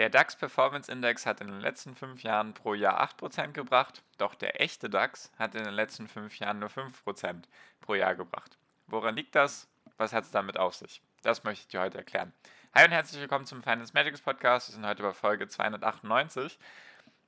Der DAX Performance Index hat in den letzten fünf Jahren pro Jahr 8% gebracht, doch der echte DAX hat in den letzten fünf Jahren nur 5% pro Jahr gebracht. Woran liegt das? Was hat es damit auf sich? Das möchte ich dir heute erklären. Hi und herzlich willkommen zum Finance Magics Podcast. Wir sind heute bei Folge 298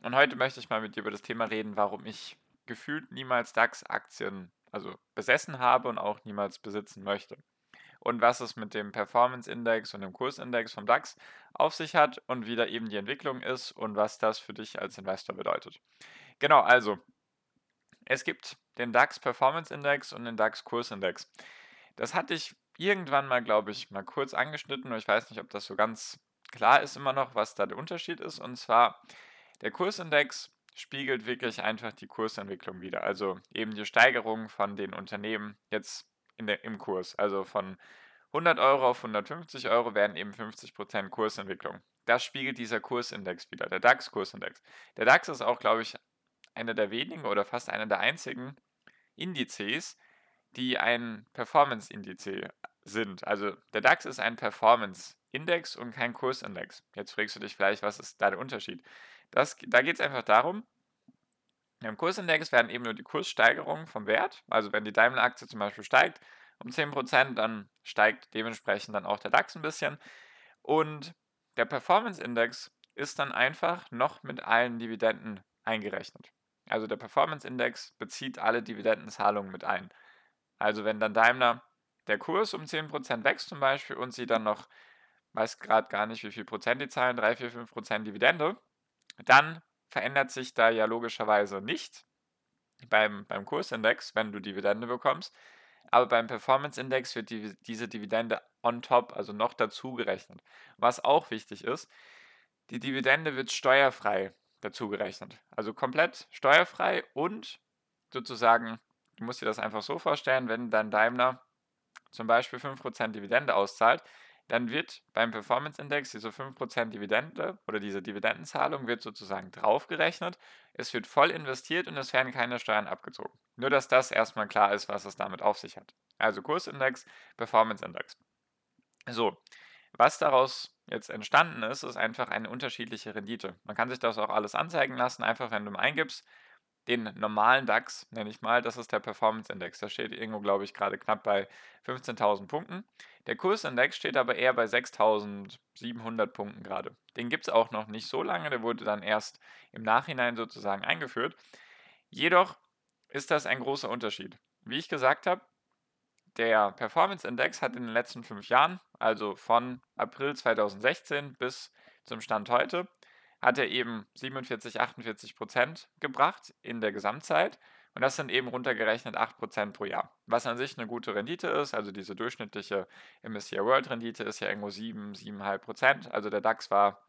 und heute möchte ich mal mit dir über das Thema reden, warum ich gefühlt niemals DAX-Aktien also besessen habe und auch niemals besitzen möchte und was es mit dem Performance Index und dem Kursindex vom DAX auf sich hat und wie da eben die Entwicklung ist und was das für dich als Investor bedeutet. Genau, also es gibt den DAX Performance Index und den DAX Kursindex. Das hatte ich irgendwann mal, glaube ich, mal kurz angeschnitten und ich weiß nicht, ob das so ganz klar ist immer noch, was da der Unterschied ist. Und zwar der Kursindex spiegelt wirklich einfach die Kursentwicklung wieder. Also eben die Steigerung von den Unternehmen jetzt der, im Kurs. Also von 100 Euro auf 150 Euro werden eben 50% Kursentwicklung. Das spiegelt dieser Kursindex wieder, der DAX-Kursindex. Der DAX ist auch, glaube ich, einer der wenigen oder fast einer der einzigen Indizes, die ein Performance-Indiz sind. Also der DAX ist ein Performance-Index und kein Kursindex. Jetzt fragst du dich vielleicht, was ist da der Unterschied? Das, da geht es einfach darum, im Kursindex werden eben nur die Kurssteigerungen vom Wert, also wenn die Daimler-Aktie zum Beispiel steigt um 10%, dann steigt dementsprechend dann auch der DAX ein bisschen. Und der Performance-Index ist dann einfach noch mit allen Dividenden eingerechnet. Also der Performance-Index bezieht alle Dividendenzahlungen mit ein. Also wenn dann Daimler der Kurs um 10% wächst zum Beispiel und sie dann noch, weiß gerade gar nicht, wie viel Prozent die zahlen, 3, 4, 5 Prozent Dividende, dann verändert sich da ja logischerweise nicht beim, beim Kursindex, wenn du Dividende bekommst. Aber beim Performance-Index wird die, diese Dividende on top, also noch dazu gerechnet. Was auch wichtig ist, die Dividende wird steuerfrei dazu gerechnet. Also komplett steuerfrei und sozusagen, du musst dir das einfach so vorstellen, wenn dein Daimler zum Beispiel 5% Dividende auszahlt, dann wird beim Performance Index diese 5% Dividende oder diese Dividendenzahlung wird sozusagen draufgerechnet. Es wird voll investiert und es werden keine Steuern abgezogen. Nur, dass das erstmal klar ist, was es damit auf sich hat. Also Kursindex, Performance Index. So, was daraus jetzt entstanden ist, ist einfach eine unterschiedliche Rendite. Man kann sich das auch alles anzeigen lassen, einfach wenn du eingibst, den normalen DAX, nenne ich mal, das ist der Performance Index. Der steht irgendwo, glaube ich, gerade knapp bei 15.000 Punkten. Der Kursindex steht aber eher bei 6.700 Punkten gerade. Den gibt es auch noch nicht so lange, der wurde dann erst im Nachhinein sozusagen eingeführt. Jedoch ist das ein großer Unterschied. Wie ich gesagt habe, der Performance Index hat in den letzten fünf Jahren, also von April 2016 bis zum Stand heute, hat er eben 47, 48 Prozent gebracht in der Gesamtzeit. Und das sind eben runtergerechnet 8 Prozent pro Jahr. Was an sich eine gute Rendite ist, also diese durchschnittliche MSCI World Rendite ist ja irgendwo 7, 7,5 Prozent. Also der DAX war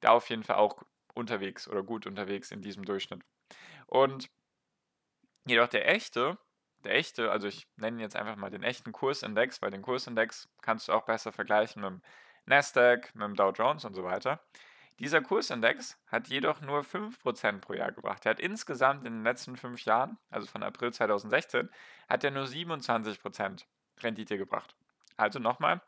da auf jeden Fall auch unterwegs oder gut unterwegs in diesem Durchschnitt. Und jedoch der echte, der echte, also ich nenne jetzt einfach mal den echten Kursindex, weil den Kursindex kannst du auch besser vergleichen mit dem Nasdaq, mit dem Dow Jones und so weiter. Dieser Kursindex hat jedoch nur 5% pro Jahr gebracht. Er hat insgesamt in den letzten fünf Jahren, also von April 2016, hat er nur 27% Rendite gebracht. Also nochmal,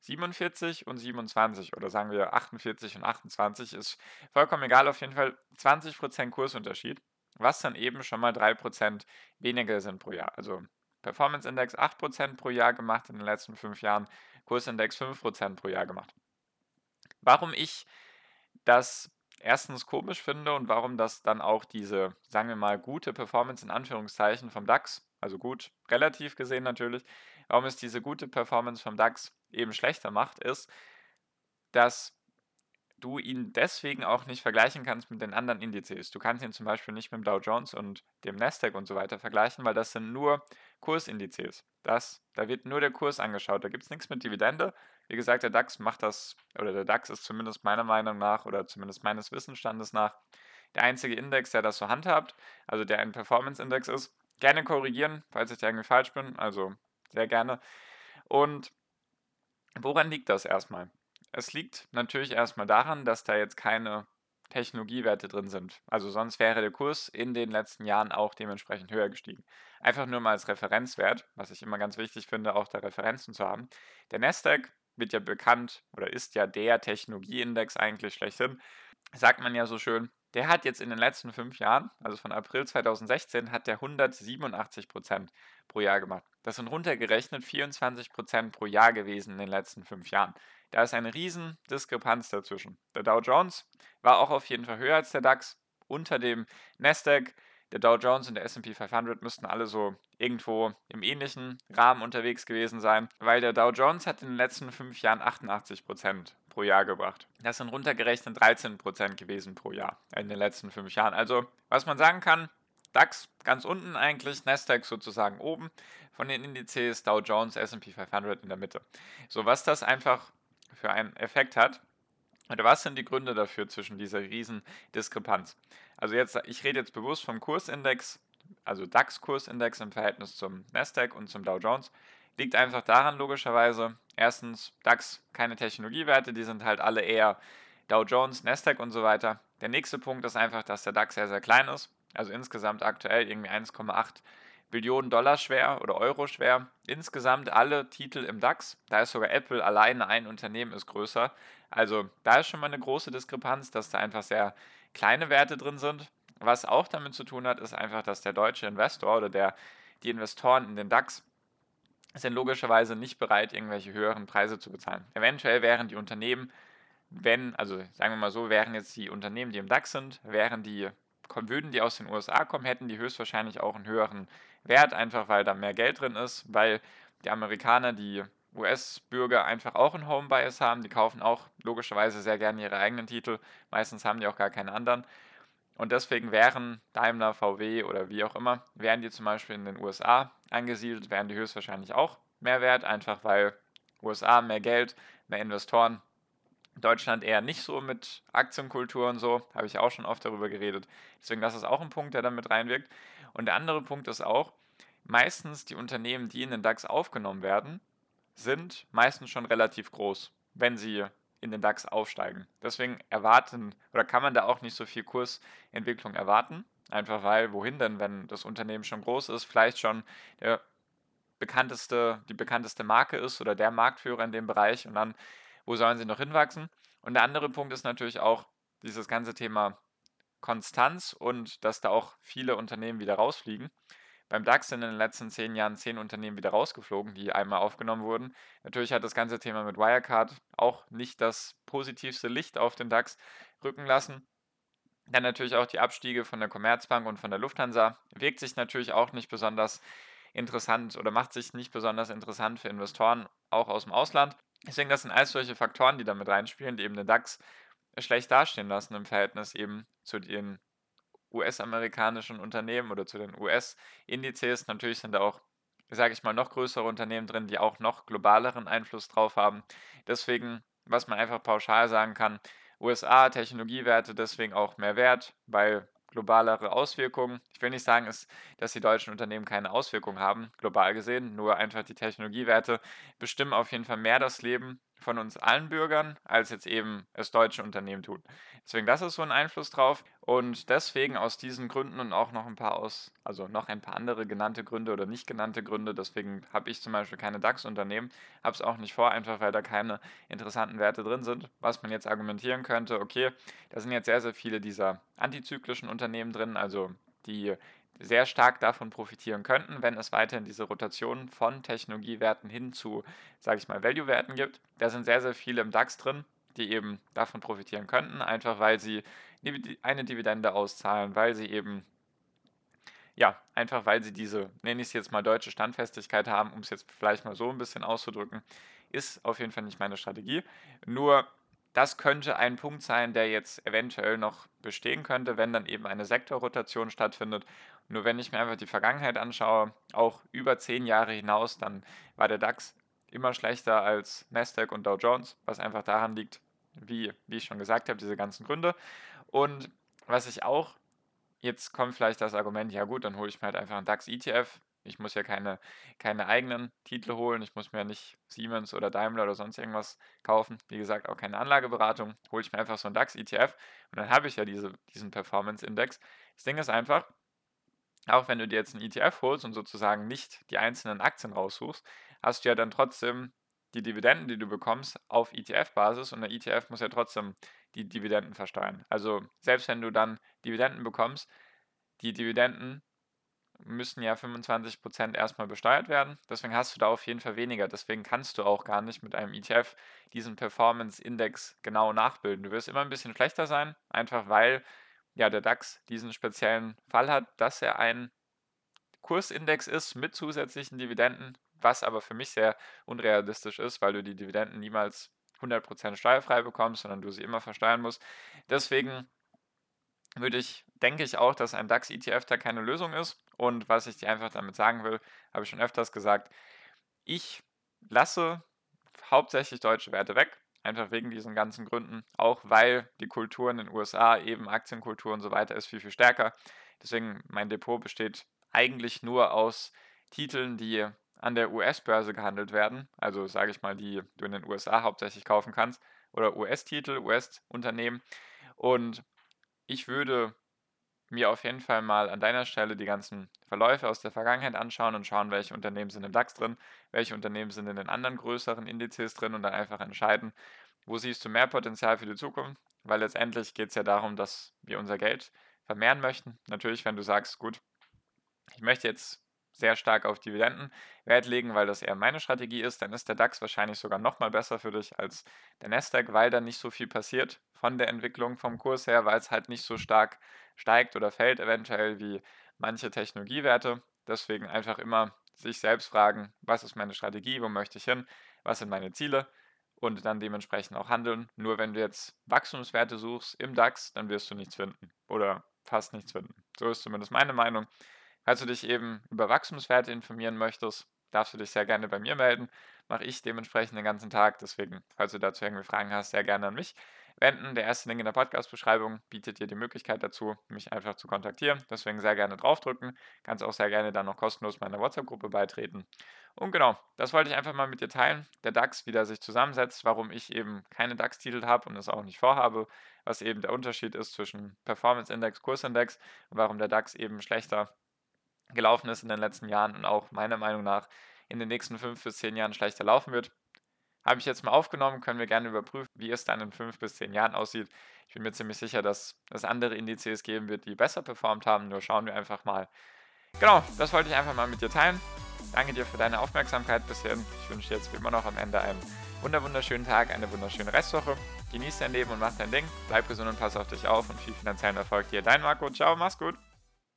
47 und 27 oder sagen wir 48 und 28 ist vollkommen egal, auf jeden Fall 20% Kursunterschied, was dann eben schon mal 3% weniger sind pro Jahr. Also Performance Index 8% pro Jahr gemacht in den letzten fünf Jahren, Kursindex 5% pro Jahr gemacht. Warum ich das erstens komisch finde und warum das dann auch diese, sagen wir mal, gute Performance in Anführungszeichen vom DAX, also gut, relativ gesehen natürlich, warum es diese gute Performance vom DAX eben schlechter macht, ist, dass du ihn deswegen auch nicht vergleichen kannst mit den anderen Indizes. Du kannst ihn zum Beispiel nicht mit dem Dow Jones und dem Nasdaq und so weiter vergleichen, weil das sind nur Kursindizes. Das, da wird nur der Kurs angeschaut. Da gibt es nichts mit Dividende, Wie gesagt, der DAX macht das, oder der DAX ist zumindest meiner Meinung nach oder zumindest meines Wissensstandes nach der einzige Index, der das so handhabt, also der ein Performance-Index ist. Gerne korrigieren, falls ich da irgendwie falsch bin, also sehr gerne. Und woran liegt das erstmal? Es liegt natürlich erstmal daran, dass da jetzt keine Technologiewerte drin sind. Also sonst wäre der Kurs in den letzten Jahren auch dementsprechend höher gestiegen. Einfach nur mal als Referenzwert, was ich immer ganz wichtig finde, auch da Referenzen zu haben. Der Nasdaq wird ja bekannt oder ist ja der Technologieindex eigentlich schlechthin. Sagt man ja so schön. Der hat jetzt in den letzten fünf Jahren, also von April 2016, hat der 187 Prozent pro Jahr gemacht. Das sind runtergerechnet 24 Prozent pro Jahr gewesen in den letzten fünf Jahren. Da ist eine riesen Diskrepanz dazwischen. Der Dow Jones war auch auf jeden Fall höher als der DAX, unter dem Nasdaq. Der Dow Jones und der SP 500 müssten alle so irgendwo im ähnlichen Rahmen unterwegs gewesen sein, weil der Dow Jones hat in den letzten fünf Jahren 88 Prozent pro Jahr gebracht. Das sind runtergerechnet 13 Prozent gewesen pro Jahr in den letzten fünf Jahren. Also, was man sagen kann, DAX ganz unten eigentlich, Nasdaq sozusagen oben von den Indizes, Dow Jones, SP 500 in der Mitte. So, was das einfach für einen Effekt hat. Oder was sind die Gründe dafür zwischen dieser riesen Diskrepanz? Also jetzt, ich rede jetzt bewusst vom Kursindex, also DAX-Kursindex im Verhältnis zum Nasdaq und zum Dow Jones. Liegt einfach daran logischerweise, erstens DAX keine Technologiewerte, die sind halt alle eher Dow Jones, Nasdaq und so weiter. Der nächste Punkt ist einfach, dass der DAX sehr, sehr klein ist. Also insgesamt aktuell irgendwie 1,8 Billionen Dollar schwer oder Euro schwer. Insgesamt alle Titel im DAX. Da ist sogar Apple alleine ein Unternehmen ist größer. Also da ist schon mal eine große Diskrepanz, dass da einfach sehr kleine Werte drin sind. Was auch damit zu tun hat, ist einfach, dass der deutsche Investor oder der, die Investoren in den DAX sind logischerweise nicht bereit, irgendwelche höheren Preise zu bezahlen. Eventuell wären die Unternehmen, wenn, also sagen wir mal so, wären jetzt die Unternehmen, die im DAX sind, wären die, würden die aus den USA kommen, hätten die höchstwahrscheinlich auch einen höheren wert, einfach weil da mehr Geld drin ist, weil die Amerikaner, die US-Bürger einfach auch einen Home Bias haben. Die kaufen auch logischerweise sehr gerne ihre eigenen Titel. Meistens haben die auch gar keine anderen. Und deswegen wären Daimler, VW oder wie auch immer, wären die zum Beispiel in den USA angesiedelt, wären die höchstwahrscheinlich auch mehr wert, einfach weil USA mehr Geld, mehr Investoren. Deutschland eher nicht so mit Aktienkultur und so, habe ich auch schon oft darüber geredet. Deswegen, das ist auch ein Punkt, der damit reinwirkt. Und der andere Punkt ist auch, meistens die Unternehmen, die in den DAX aufgenommen werden, sind meistens schon relativ groß, wenn sie in den DAX aufsteigen. Deswegen erwarten oder kann man da auch nicht so viel Kursentwicklung erwarten. Einfach weil, wohin denn, wenn das Unternehmen schon groß ist, vielleicht schon der bekannteste, die bekannteste Marke ist oder der Marktführer in dem Bereich und dann, wo sollen sie noch hinwachsen? Und der andere Punkt ist natürlich auch dieses ganze Thema Konstanz und dass da auch viele Unternehmen wieder rausfliegen. Beim DAX sind in den letzten zehn Jahren zehn Unternehmen wieder rausgeflogen, die einmal aufgenommen wurden. Natürlich hat das ganze Thema mit Wirecard auch nicht das positivste Licht auf den DAX rücken lassen. Dann natürlich auch die Abstiege von der Commerzbank und von der Lufthansa. Wirkt sich natürlich auch nicht besonders interessant oder macht sich nicht besonders interessant für Investoren, auch aus dem Ausland. Deswegen, das sind alles solche Faktoren, die damit reinspielen, die eben den DAX schlecht dastehen lassen im Verhältnis eben zu den US-amerikanischen Unternehmen oder zu den US-Indizes. Natürlich sind da auch, sage ich mal, noch größere Unternehmen drin, die auch noch globaleren Einfluss drauf haben. Deswegen, was man einfach pauschal sagen kann, USA, Technologiewerte deswegen auch mehr wert, weil globalere Auswirkungen. Ich will nicht sagen, dass die deutschen Unternehmen keine Auswirkungen haben, global gesehen, nur einfach die Technologiewerte bestimmen auf jeden Fall mehr das Leben von uns allen Bürgern, als jetzt eben es deutsche Unternehmen tun. Deswegen, das ist so ein Einfluss drauf. Und deswegen aus diesen Gründen und auch noch ein paar aus, also noch ein paar andere genannte Gründe oder nicht genannte Gründe, deswegen habe ich zum Beispiel keine DAX-Unternehmen, habe es auch nicht vor, einfach weil da keine interessanten Werte drin sind. Was man jetzt argumentieren könnte, okay, da sind jetzt sehr, sehr viele dieser antizyklischen Unternehmen drin, also die sehr stark davon profitieren könnten, wenn es weiterhin diese Rotation von Technologiewerten hin zu, sage ich mal, Value-Werten gibt. Da sind sehr, sehr viele im DAX drin, die eben davon profitieren könnten, einfach weil sie eine Dividende auszahlen, weil sie eben, ja, einfach weil sie diese, nenne ich es jetzt mal, deutsche Standfestigkeit haben, um es jetzt vielleicht mal so ein bisschen auszudrücken, ist auf jeden Fall nicht meine Strategie. Nur das könnte ein Punkt sein, der jetzt eventuell noch bestehen könnte, wenn dann eben eine Sektorrotation stattfindet. Nur wenn ich mir einfach die Vergangenheit anschaue, auch über zehn Jahre hinaus, dann war der DAX immer schlechter als Nasdaq und Dow Jones, was einfach daran liegt, wie, wie ich schon gesagt habe, diese ganzen Gründe. Und was ich auch, jetzt kommt vielleicht das Argument, ja gut, dann hole ich mir halt einfach einen DAX-ETF. Ich muss ja keine, keine eigenen Titel holen. Ich muss mir nicht Siemens oder Daimler oder sonst irgendwas kaufen. Wie gesagt, auch keine Anlageberatung. Hole ich mir einfach so einen DAX-ETF und dann habe ich ja diese, diesen Performance-Index. Das Ding ist einfach, auch wenn du dir jetzt einen ETF holst und sozusagen nicht die einzelnen Aktien raussuchst, hast du ja dann trotzdem die Dividenden, die du bekommst, auf ETF-Basis und der ETF muss ja trotzdem die Dividenden versteuern. Also selbst wenn du dann Dividenden bekommst, die Dividenden müssen ja 25% erstmal besteuert werden. Deswegen hast du da auf jeden Fall weniger. Deswegen kannst du auch gar nicht mit einem ETF diesen Performance-Index genau nachbilden. Du wirst immer ein bisschen schlechter sein, einfach weil ja der DAX diesen speziellen Fall hat, dass er ein Kursindex ist mit zusätzlichen Dividenden, was aber für mich sehr unrealistisch ist, weil du die Dividenden niemals 100% steuerfrei bekommst, sondern du sie immer versteuern musst. Deswegen würde ich, denke ich auch, dass ein DAX-ETF da keine Lösung ist. Und was ich dir einfach damit sagen will, habe ich schon öfters gesagt, ich lasse hauptsächlich deutsche Werte weg. Einfach wegen diesen ganzen Gründen. Auch weil die Kultur in den USA, eben Aktienkultur und so weiter, ist viel, viel stärker. Deswegen mein Depot besteht eigentlich nur aus Titeln, die an der US-Börse gehandelt werden, also sage ich mal, die du in den USA hauptsächlich kaufen kannst, oder US-Titel, US-Unternehmen. Und ich würde mir auf jeden Fall mal an deiner Stelle die ganzen Verläufe aus der Vergangenheit anschauen und schauen, welche Unternehmen sind im DAX drin, welche Unternehmen sind in den anderen größeren Indizes drin und dann einfach entscheiden, wo siehst du mehr Potenzial für die Zukunft, weil letztendlich geht es ja darum, dass wir unser Geld vermehren möchten. Natürlich, wenn du sagst, gut, ich möchte jetzt sehr stark auf Dividenden Wert legen, weil das eher meine Strategie ist, dann ist der DAX wahrscheinlich sogar noch mal besser für dich als der Nasdaq, weil da nicht so viel passiert von der Entwicklung vom Kurs her, weil es halt nicht so stark steigt oder fällt eventuell wie manche Technologiewerte. Deswegen einfach immer sich selbst fragen, was ist meine Strategie, wo möchte ich hin, was sind meine Ziele und dann dementsprechend auch handeln. Nur wenn du jetzt Wachstumswerte suchst im DAX, dann wirst du nichts finden oder fast nichts finden. So ist zumindest meine Meinung. Falls du dich eben über Wachstumswerte informieren möchtest, darfst du dich sehr gerne bei mir melden. Mache ich dementsprechend den ganzen Tag. Deswegen, falls du dazu irgendwie Fragen hast, sehr gerne an mich wenden. Der erste Link in der Podcast-Beschreibung bietet dir die Möglichkeit dazu, mich einfach zu kontaktieren. Deswegen sehr gerne draufdrücken. Kannst auch sehr gerne dann noch kostenlos meiner WhatsApp-Gruppe beitreten. Und genau, das wollte ich einfach mal mit dir teilen. Der DAX, wie der sich zusammensetzt, warum ich eben keine DAX-Titel habe und es auch nicht vorhabe, was eben der Unterschied ist zwischen Performance-Index, Kursindex und warum der DAX eben schlechter gelaufen ist in den letzten Jahren und auch meiner Meinung nach in den nächsten fünf bis zehn Jahren schlechter laufen wird. Habe ich jetzt mal aufgenommen, können wir gerne überprüfen, wie es dann in fünf bis zehn Jahren aussieht. Ich bin mir ziemlich sicher, dass es andere Indizes geben wird, die besser performt haben. Nur schauen wir einfach mal. Genau, das wollte ich einfach mal mit dir teilen. Danke dir für deine Aufmerksamkeit bisher. Ich wünsche dir jetzt wie immer noch am Ende einen wunderschönen Tag, eine wunderschöne Restwoche. Genieß dein Leben und mach dein Ding. Bleib gesund und pass auf dich auf und viel finanziellen Erfolg dir. Dein Marco. Ciao, mach's gut.